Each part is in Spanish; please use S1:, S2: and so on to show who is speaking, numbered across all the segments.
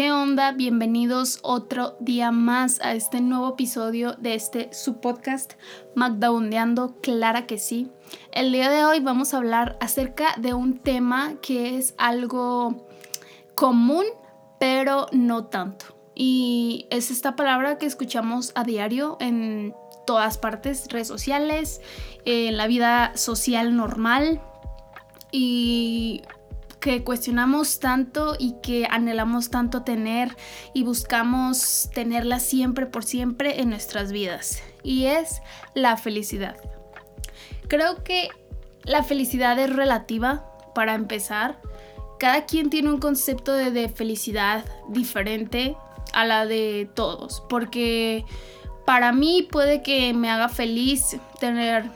S1: ¿Qué onda? Bienvenidos otro día más a este nuevo episodio de este su podcast Magdaundeando, clara que sí. El día de hoy vamos a hablar acerca de un tema que es algo común, pero no tanto. Y es esta palabra que escuchamos a diario en todas partes, redes sociales, en la vida social normal. Y que cuestionamos tanto y que anhelamos tanto tener y buscamos tenerla siempre por siempre en nuestras vidas. Y es la felicidad. Creo que la felicidad es relativa para empezar. Cada quien tiene un concepto de, felicidad diferente a la de todos. Porque para mí puede que me haga feliz tener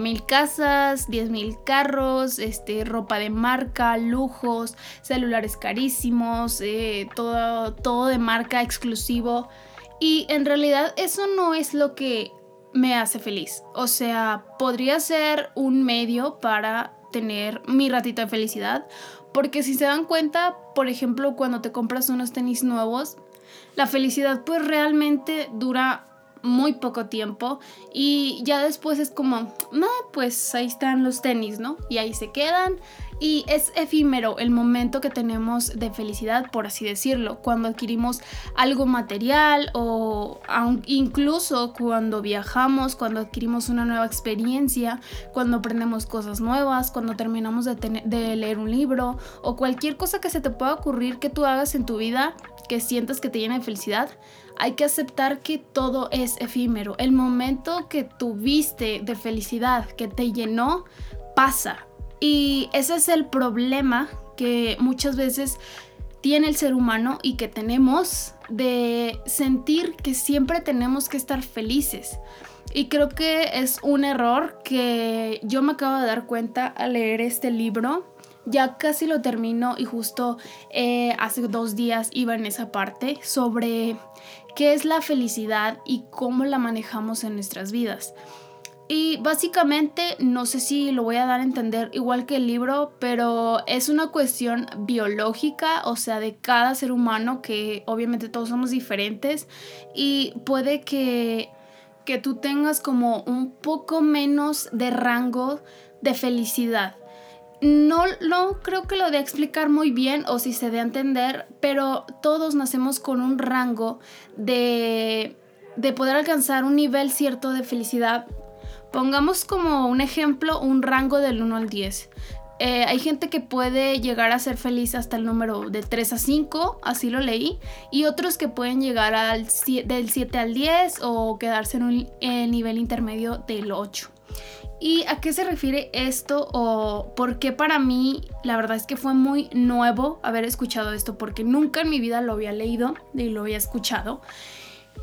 S1: mil casas, mil carros, este, ropa de marca, lujos, celulares carísimos, eh, todo, todo de marca exclusivo. Y en realidad eso no es lo que me hace feliz. O sea, podría ser un medio para tener mi ratito de felicidad. Porque si se dan cuenta, por ejemplo, cuando te compras unos tenis nuevos, la felicidad pues realmente dura muy poco tiempo y ya después es como, no, pues ahí están los tenis, ¿no? Y ahí se quedan y es efímero el momento que tenemos de felicidad, por así decirlo, cuando adquirimos algo material o incluso cuando viajamos, cuando adquirimos una nueva experiencia, cuando aprendemos cosas nuevas, cuando terminamos de, de leer un libro o cualquier cosa que se te pueda ocurrir que tú hagas en tu vida que sientas que te llena de felicidad, hay que aceptar que todo es efímero. El momento que tuviste de felicidad, que te llenó, pasa. Y ese es el problema que muchas veces tiene el ser humano y que tenemos de sentir que siempre tenemos que estar felices. Y creo que es un error que yo me acabo de dar cuenta al leer este libro ya casi lo termino y justo eh, hace dos días iba en esa parte sobre qué es la felicidad y cómo la manejamos en nuestras vidas. Y básicamente, no sé si lo voy a dar a entender igual que el libro, pero es una cuestión biológica, o sea, de cada ser humano, que obviamente todos somos diferentes y puede que, que tú tengas como un poco menos de rango de felicidad no, no creo que lo de explicar muy bien o si se dé a entender, pero todos nacemos con un rango de, de poder alcanzar un nivel cierto de felicidad. Pongamos como un ejemplo un rango del 1 al 10. Eh, hay gente que puede llegar a ser feliz hasta el número de 3 a 5, así lo leí, y otros que pueden llegar al, del 7 al 10 o quedarse en un nivel intermedio del 8. ¿Y a qué se refiere esto o por qué para mí la verdad es que fue muy nuevo haber escuchado esto porque nunca en mi vida lo había leído y lo había escuchado?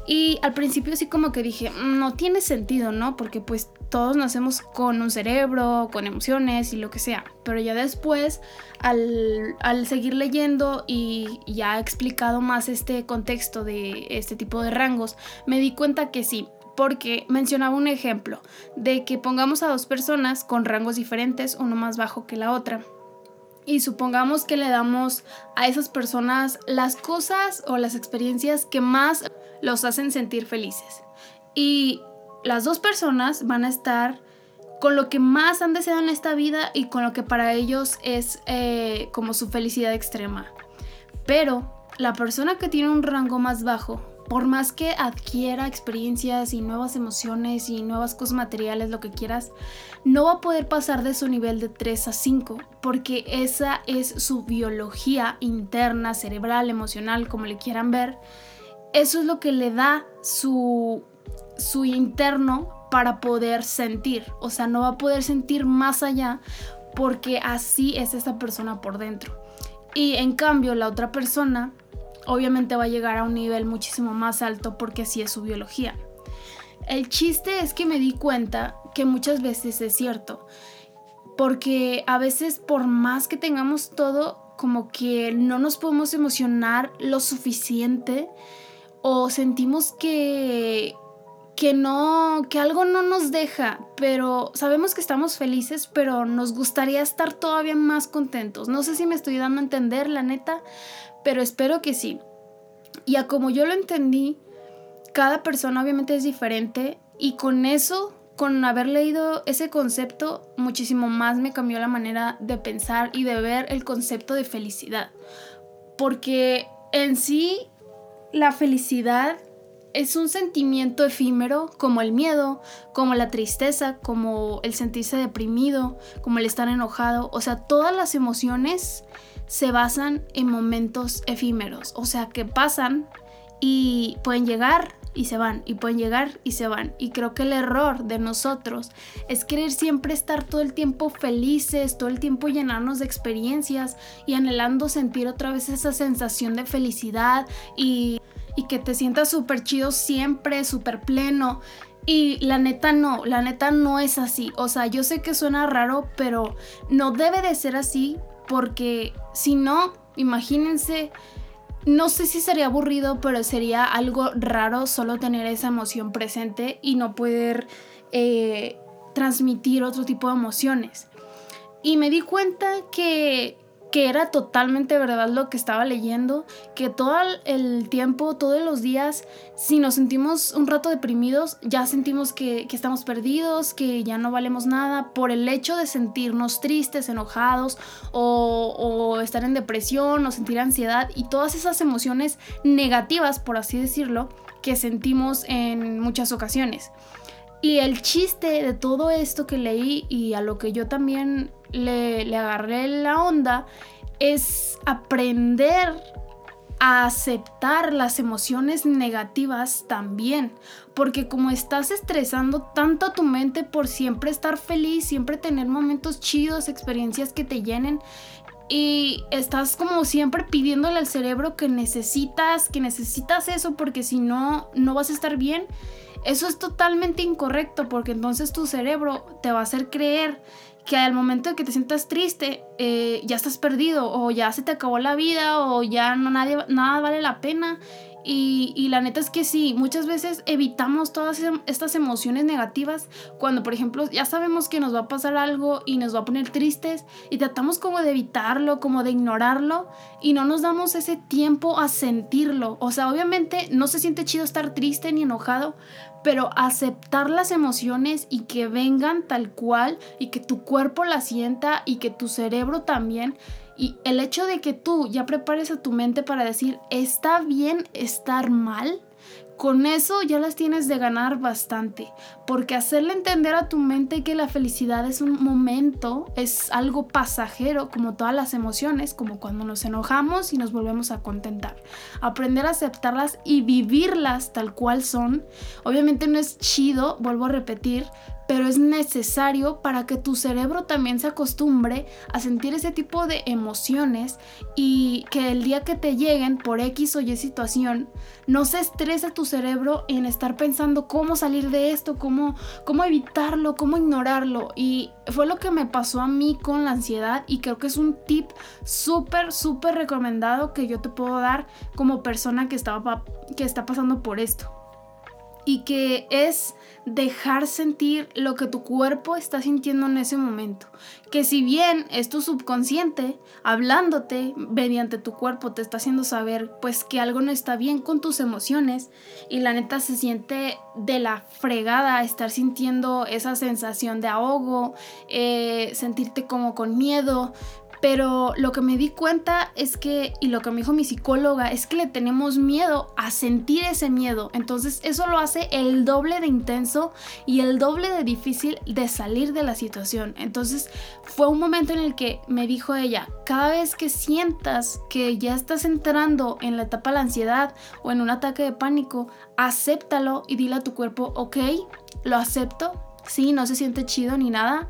S1: Y al principio así como que dije, mm, no tiene sentido, ¿no? Porque pues todos nacemos con un cerebro, con emociones y lo que sea. Pero ya después, al, al seguir leyendo y ya explicado más este contexto de este tipo de rangos, me di cuenta que sí, porque mencionaba un ejemplo de que pongamos a dos personas con rangos diferentes, uno más bajo que la otra. Y supongamos que le damos a esas personas las cosas o las experiencias que más los hacen sentir felices. Y las dos personas van a estar con lo que más han deseado en esta vida y con lo que para ellos es eh, como su felicidad extrema. Pero la persona que tiene un rango más bajo por más que adquiera experiencias y nuevas emociones y nuevas cosas materiales, lo que quieras, no va a poder pasar de su nivel de 3 a 5, porque esa es su biología interna, cerebral, emocional, como le quieran ver. Eso es lo que le da su, su interno para poder sentir. O sea, no va a poder sentir más allá porque así es esa persona por dentro. Y en cambio, la otra persona obviamente va a llegar a un nivel muchísimo más alto porque así es su biología. El chiste es que me di cuenta que muchas veces es cierto, porque a veces por más que tengamos todo, como que no nos podemos emocionar lo suficiente o sentimos que que no, que algo no nos deja, pero sabemos que estamos felices, pero nos gustaría estar todavía más contentos. No sé si me estoy dando a entender, la neta, pero espero que sí. Y a como yo lo entendí, cada persona obviamente es diferente y con eso, con haber leído ese concepto, muchísimo más me cambió la manera de pensar y de ver el concepto de felicidad. Porque en sí, la felicidad es un sentimiento efímero como el miedo, como la tristeza, como el sentirse deprimido, como el estar enojado. O sea, todas las emociones se basan en momentos efímeros. O sea, que pasan y pueden llegar y se van, y pueden llegar y se van. Y creo que el error de nosotros es querer siempre estar todo el tiempo felices, todo el tiempo llenarnos de experiencias y anhelando sentir otra vez esa sensación de felicidad y y que te sientas súper chido siempre, súper pleno. Y la neta no, la neta no es así. O sea, yo sé que suena raro, pero no debe de ser así porque si no, imagínense, no sé si sería aburrido, pero sería algo raro solo tener esa emoción presente y no poder eh, transmitir otro tipo de emociones. Y me di cuenta que que era totalmente verdad lo que estaba leyendo, que todo el tiempo, todos los días, si nos sentimos un rato deprimidos, ya sentimos que, estamos perdidos, que ya no valemos nada, por el hecho de sentirnos tristes, enojados o, o estar en depresión o sentir ansiedad y todas esas emociones negativas, por así decirlo, que sentimos en muchas ocasiones. Y el chiste de todo esto que leí y a lo que yo también le, agarré la onda es aprender a aceptar las emociones negativas también. Porque como estás estresando tanto a tu mente por siempre estar feliz, siempre tener momentos chidos, experiencias que te llenen, y estás como siempre pidiéndole al cerebro que necesitas, que necesitas eso porque si no, no vas a estar bien. Eso es totalmente incorrecto porque entonces tu cerebro te va a hacer creer que al momento de que te sientas triste eh, ya estás perdido o ya se te acabó la vida o ya no nadie, nada vale la pena. Y, la neta es que sí, muchas veces evitamos todas em, estas emociones negativas cuando, por ejemplo, ya sabemos que nos va a pasar algo y nos va a poner tristes y tratamos como de evitarlo, como de ignorarlo y no nos damos ese tiempo a sentirlo. O sea, obviamente no se siente chido estar triste ni enojado, pero aceptar las emociones y que vengan tal cual y que tu cuerpo la sienta y que tu cerebro también. Y el hecho de que tú ya prepares a tu mente para decir, está bien estar mal, con eso ya las tienes de ganar bastante, porque hacerle entender a tu mente que la felicidad es un momento, es algo pasajero, como todas las emociones, como cuando nos enojamos y nos volvemos a contentar. Aprender a aceptarlas y vivirlas tal cual son. Obviamente no es chido, vuelvo a repetir, pero es necesario para que tu cerebro también se acostumbre a sentir ese tipo de emociones y que el día que te lleguen por X o Y situación, no se estrese tu cerebro en estar pensando cómo salir de esto, cómo, cómo evitarlo, cómo ignorarlo. Y fue lo que me pasó a mí con la ansiedad y creo que es un tip súper, súper recomendado que yo te puedo dar como persona que, estaba, que está pasando por esto y que es dejar sentir lo que tu cuerpo está sintiendo en ese momento. Que si bien es tu subconsciente hablándote mediante tu cuerpo te está haciendo saber pues que algo no está bien con tus emociones y la neta se siente de la fregada estar sintiendo esa sensación de ahogo, eh, sentirte como con miedo, pero lo que me di cuenta es que, y lo que me dijo mi psicóloga, es que le tenemos miedo a sentir ese miedo. Entonces eso lo hace el doble de intenso y el doble de difícil de salir de la situación. Entonces fue un momento en el que me dijo ella, cada vez que sientas que ya estás entrando en la etapa de la ansiedad o en un ataque de pánico, acéptalo y dile a tu cuerpo, ok, lo acepto. Sí, no se siente chido ni nada,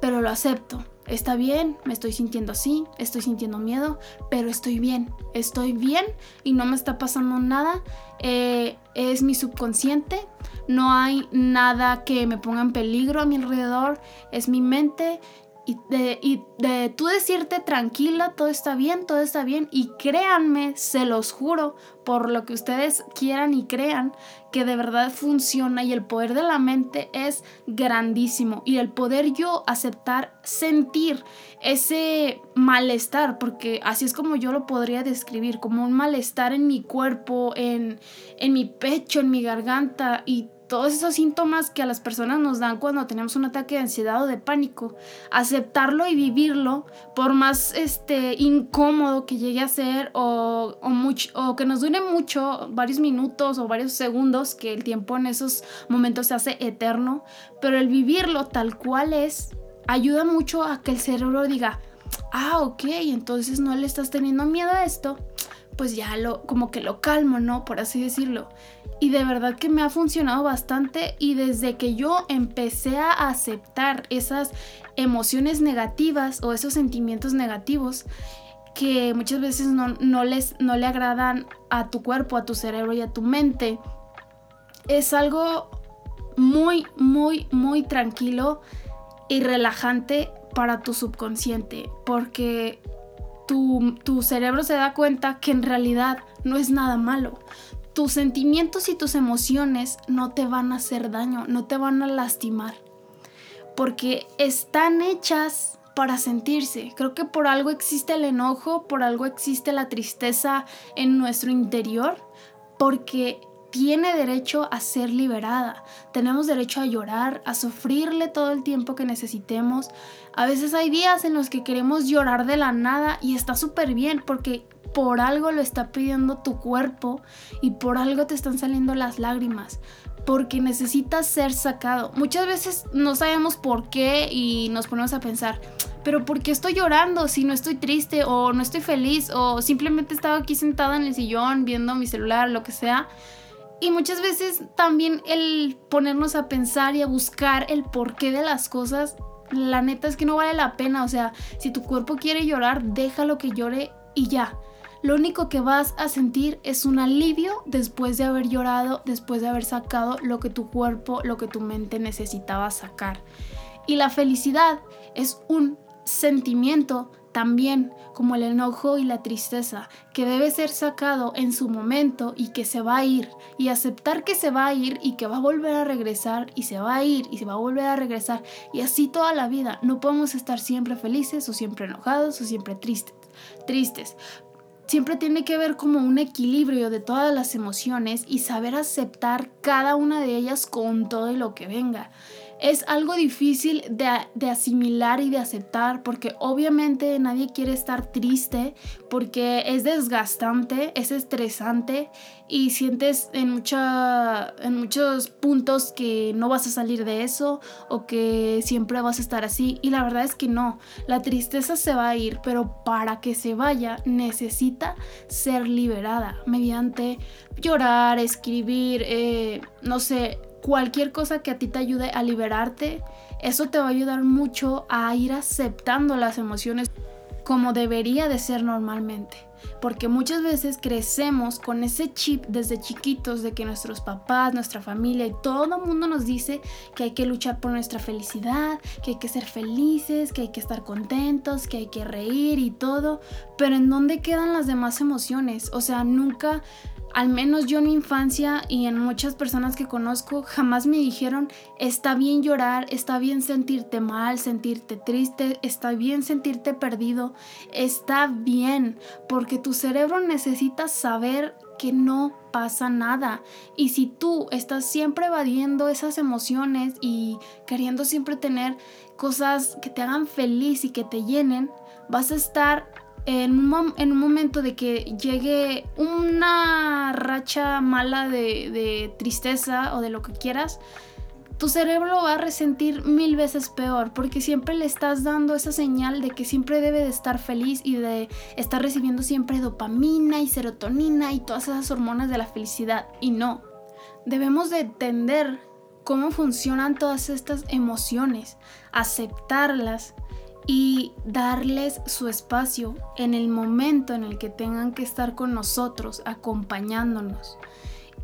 S1: pero lo acepto está bien, me estoy sintiendo así, estoy sintiendo miedo, pero estoy bien, estoy bien y no me está pasando nada. Eh, es mi subconsciente, no hay nada que me ponga en peligro a mi alrededor, es mi mente y de, y de tú decirte tranquila, todo está bien, todo está bien. Y créanme, se los juro, por lo que ustedes quieran y crean, que de verdad funciona y el poder de la mente es grandísimo. Y el poder yo aceptar, sentir ese malestar, porque así es como yo lo podría describir, como un malestar en mi cuerpo, en, en mi pecho, en mi garganta y todos esos síntomas que a las personas nos dan cuando tenemos un ataque de ansiedad o de pánico, aceptarlo y vivirlo, por más este, incómodo que llegue a ser o, o, mucho, o que nos dure mucho, varios minutos o varios segundos, que el tiempo en esos momentos se hace eterno, pero el vivirlo tal cual es, ayuda mucho a que el cerebro diga, ah, ok, entonces no le estás teniendo miedo a esto, pues ya lo, como que lo calmo, ¿no? Por así decirlo y de verdad que me ha funcionado bastante y desde que yo empecé a aceptar esas emociones negativas o esos sentimientos negativos que muchas veces no, les, no le agradan a tu cuerpo, a tu cerebro y a tu mente, es algo muy, muy, muy tranquilo y relajante para tu subconsciente porque tu, tu cerebro se da cuenta que en realidad no es nada malo tus sentimientos y tus emociones no te van a hacer daño, no te van a lastimar, porque están hechas para sentirse. Creo que por algo existe el enojo, por algo existe la tristeza en nuestro interior, porque tiene derecho a ser liberada. Tenemos derecho a llorar, a sufrirle todo el tiempo que necesitemos. A veces hay días en los que queremos llorar de la nada y está súper bien porque por algo lo está pidiendo tu cuerpo y por algo te están saliendo las lágrimas, porque necesitas ser sacado. Muchas veces no sabemos por qué y nos ponemos a pensar, pero ¿por qué estoy llorando si no estoy triste o no estoy feliz o simplemente estaba aquí sentada en el sillón viendo mi celular, lo que sea? Y muchas veces también el ponernos a pensar y a buscar el porqué de las cosas, la neta es que no vale la pena. O sea, si tu cuerpo quiere llorar, déjalo que llore y ya lo único que vas a sentir es un alivio después de haber llorado, después de haber sacado lo que tu cuerpo, lo que tu mente necesitaba sacar. Y la felicidad es un sentimiento también como el enojo y la tristeza, que debe ser sacado en su momento y que se va a ir, y aceptar que se va a ir y que va a volver a regresar y se va a ir y se va a volver a regresar, y así toda la vida. No podemos estar siempre felices o siempre enojados o siempre tristes. Tristes, siempre tiene que ver como un equilibrio de todas las emociones y saber aceptar cada una de ellas con todo lo que venga es algo difícil de, asimilar y de aceptar porque obviamente nadie quiere estar triste porque es desgastante, es estresante y sientes en, mucha, en muchos puntos que no vas a salir de eso o que siempre vas a estar así y la verdad es que no, la tristeza se va a ir pero para que se vaya necesita ser liberada mediante llorar, escribir, eh, no sé, cualquier cosa que a ti te ayude a liberarte, eso te va a ayudar mucho a ir aceptando las emociones como debería de ser normalmente. Porque muchas veces crecemos con ese chip desde chiquitos de que nuestros papás, nuestra familia y todo el mundo nos dice que hay que luchar por nuestra felicidad, que hay que ser felices, que hay que estar contentos, que hay que reír y todo. Pero ¿en dónde quedan las demás emociones? O sea, nunca al menos yo en mi infancia y en muchas personas que conozco, jamás me dijeron, está bien llorar, está bien sentirte mal, sentirte triste, está bien sentirte perdido, está bien, porque tu cerebro necesita saber que no pasa nada. Y si tú estás siempre evadiendo esas emociones y queriendo siempre tener cosas que te hagan feliz y que te llenen, vas a estar en un, en un, momento de que llegue una racha mala de, de, tristeza o de lo que quieras, tu cerebro va a resentir mil veces peor porque siempre le estás dando esa señal de que siempre debe de estar feliz y de estar recibiendo siempre dopamina y serotonina y todas esas hormonas de la felicidad. Y no, debemos de entender cómo funcionan todas estas emociones, aceptarlas y darles su espacio en el momento en el que tengan que estar con nosotros, acompañándonos.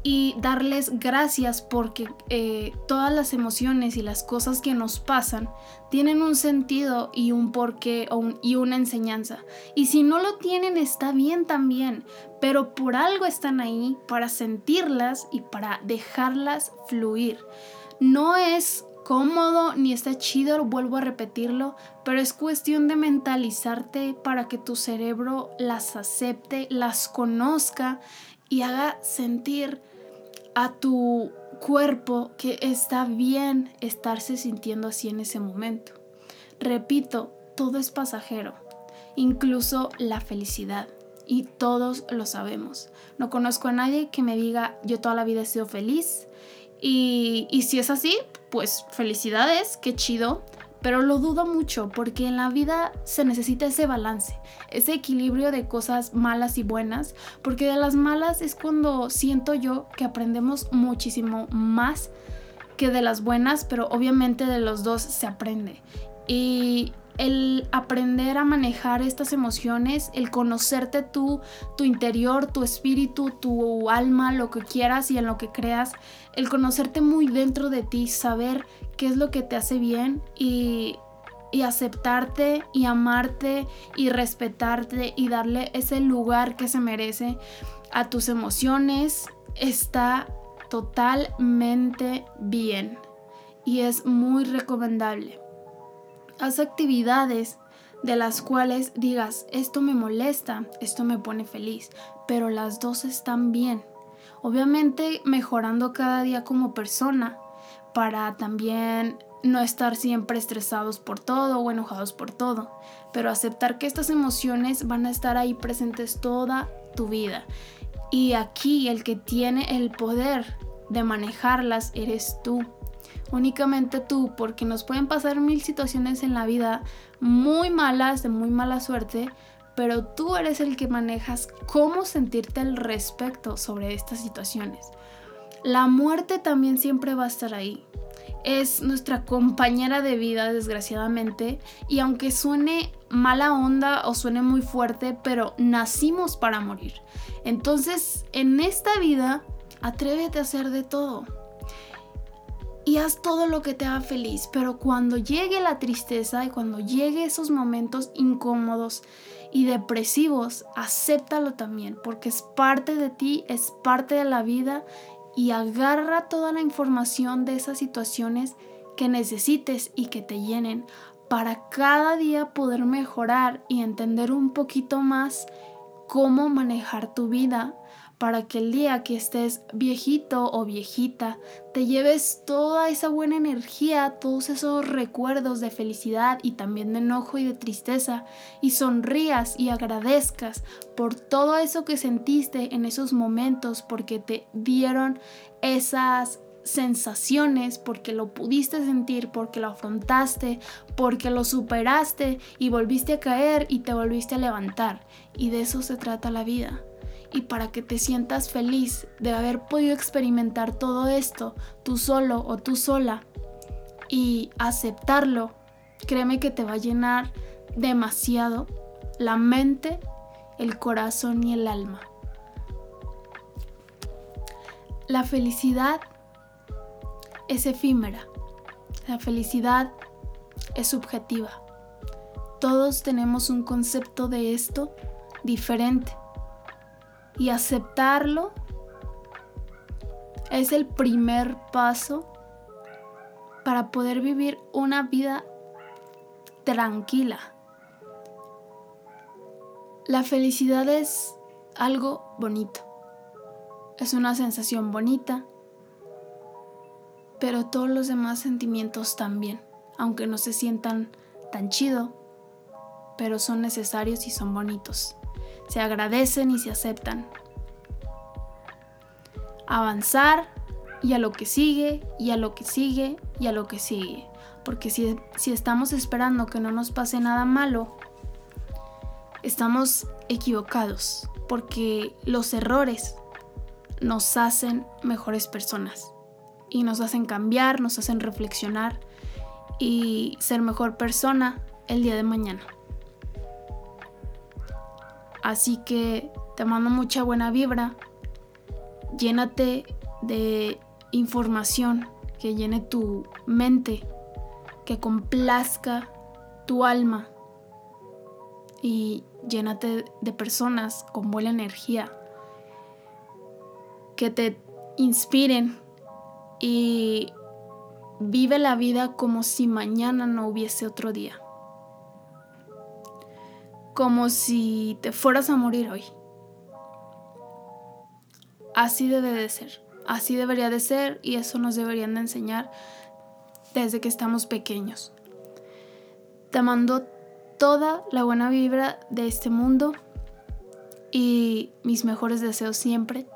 S1: y darles gracias porque eh, todas las emociones y las cosas que nos pasan tienen un sentido y un porqué y una enseñanza. Y si no lo tienen está bien también, pero por algo están ahí para sentirlas y para dejarlas fluir. No es cómodo ni está chido, vuelvo a repetirlo, pero es cuestión de mentalizarte para que tu cerebro las acepte, las conozca y haga sentir a tu cuerpo que está bien estarse sintiendo así en ese momento. Repito, todo es pasajero, incluso la felicidad. Y todos lo sabemos. No conozco a nadie que me diga yo toda la vida he sido feliz. Y, si es así, pues felicidades, qué chido pero lo dudo mucho porque en la vida se necesita ese balance, ese equilibrio de cosas malas y buenas, porque de las malas es cuando siento yo que aprendemos muchísimo más que de las buenas, pero obviamente de los dos se aprende. Y el aprender a manejar estas emociones, el conocerte tú, tu interior, tu espíritu, tu alma, lo que quieras y en lo que creas, el conocerte muy dentro de ti, saber qué es lo que te hace bien y, y aceptarte y amarte y respetarte y darle ese lugar que se merece a tus emociones, está totalmente bien y es muy recomendable. Haz actividades de las cuales digas, esto me molesta, esto me pone feliz, pero las dos están bien. Obviamente mejorando cada día como persona para también no estar siempre estresados por todo o enojados por todo, pero aceptar que estas emociones van a estar ahí presentes toda tu vida. Y aquí el que tiene el poder de manejarlas eres tú únicamente tú, porque nos pueden pasar mil situaciones en la vida muy malas, de muy mala suerte, pero tú eres el que manejas cómo sentirte al respecto sobre estas situaciones. La muerte también siempre va a estar ahí. Es nuestra compañera de vida, desgraciadamente, y aunque suene mala onda o suene muy fuerte, pero nacimos para morir. Entonces, en esta vida, atrévete a hacer de todo y haz todo lo que te haga feliz, pero cuando llegue la tristeza y cuando llegue esos momentos incómodos y depresivos, acéptalo también, porque es parte de ti, es parte de la vida y agarra toda la información de esas situaciones que necesites y que te llenen para cada día poder mejorar y entender un poquito más cómo manejar tu vida para que el día que estés viejito o viejita te lleves toda esa buena energía, todos esos recuerdos de felicidad y también de enojo y de tristeza y sonrías y agradezcas por todo eso que sentiste en esos momentos porque te dieron esas sensaciones, porque lo pudiste sentir, porque lo afrontaste, porque lo superaste y volviste a caer y te volviste a levantar. Y de eso se trata la vida y para que te sientas feliz de haber podido experimentar todo esto tú solo o tú sola y aceptarlo, créeme que te va a llenar demasiado la mente, el corazón y el alma. La felicidad es efímera. La felicidad es subjetiva. Todos tenemos un concepto de esto diferente y aceptarlo es el primer paso para poder vivir una vida tranquila. La felicidad es algo bonito, es una sensación bonita, pero todos los demás sentimientos también, aunque no se sientan tan chido, pero son necesarios y son bonitos se agradecen y se aceptan. Avanzar y a lo que sigue, y a lo que sigue, y a lo que sigue. Porque si, si estamos esperando que no nos pase nada malo, estamos equivocados. Porque los errores nos hacen mejores personas. Y nos hacen cambiar, nos hacen reflexionar y ser mejor persona el día de mañana. Así que te mando mucha buena vibra llénate de información que llene tu mente, que complazca tu alma y llénate de personas con buena energía que te inspiren y vive la vida como si mañana no hubiese otro día. Como si te fueras a morir hoy. Así debe de ser. Así debería de ser y eso nos deberían de enseñar desde que estamos pequeños. Te mando toda la buena vibra de este mundo y mis mejores deseos siempre.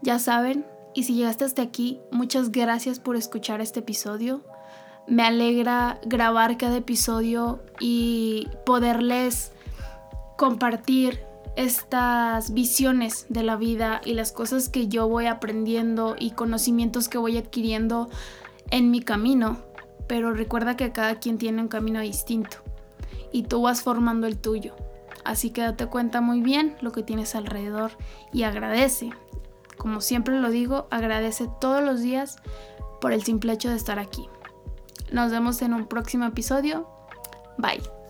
S1: Ya saben, y si llegaste hasta aquí, muchas gracias por escuchar este episodio. Me alegra grabar cada episodio y poderles compartir estas visiones de la vida y las cosas que yo voy aprendiendo y conocimientos que voy adquiriendo en mi camino. Pero recuerda que cada quien tiene un camino distinto y tú vas formando el tuyo. Así que date cuenta muy bien lo que tienes alrededor y agradece como siempre lo digo, agradece todos los días por el simple hecho de estar aquí. Nos vemos en un próximo episodio. Bye.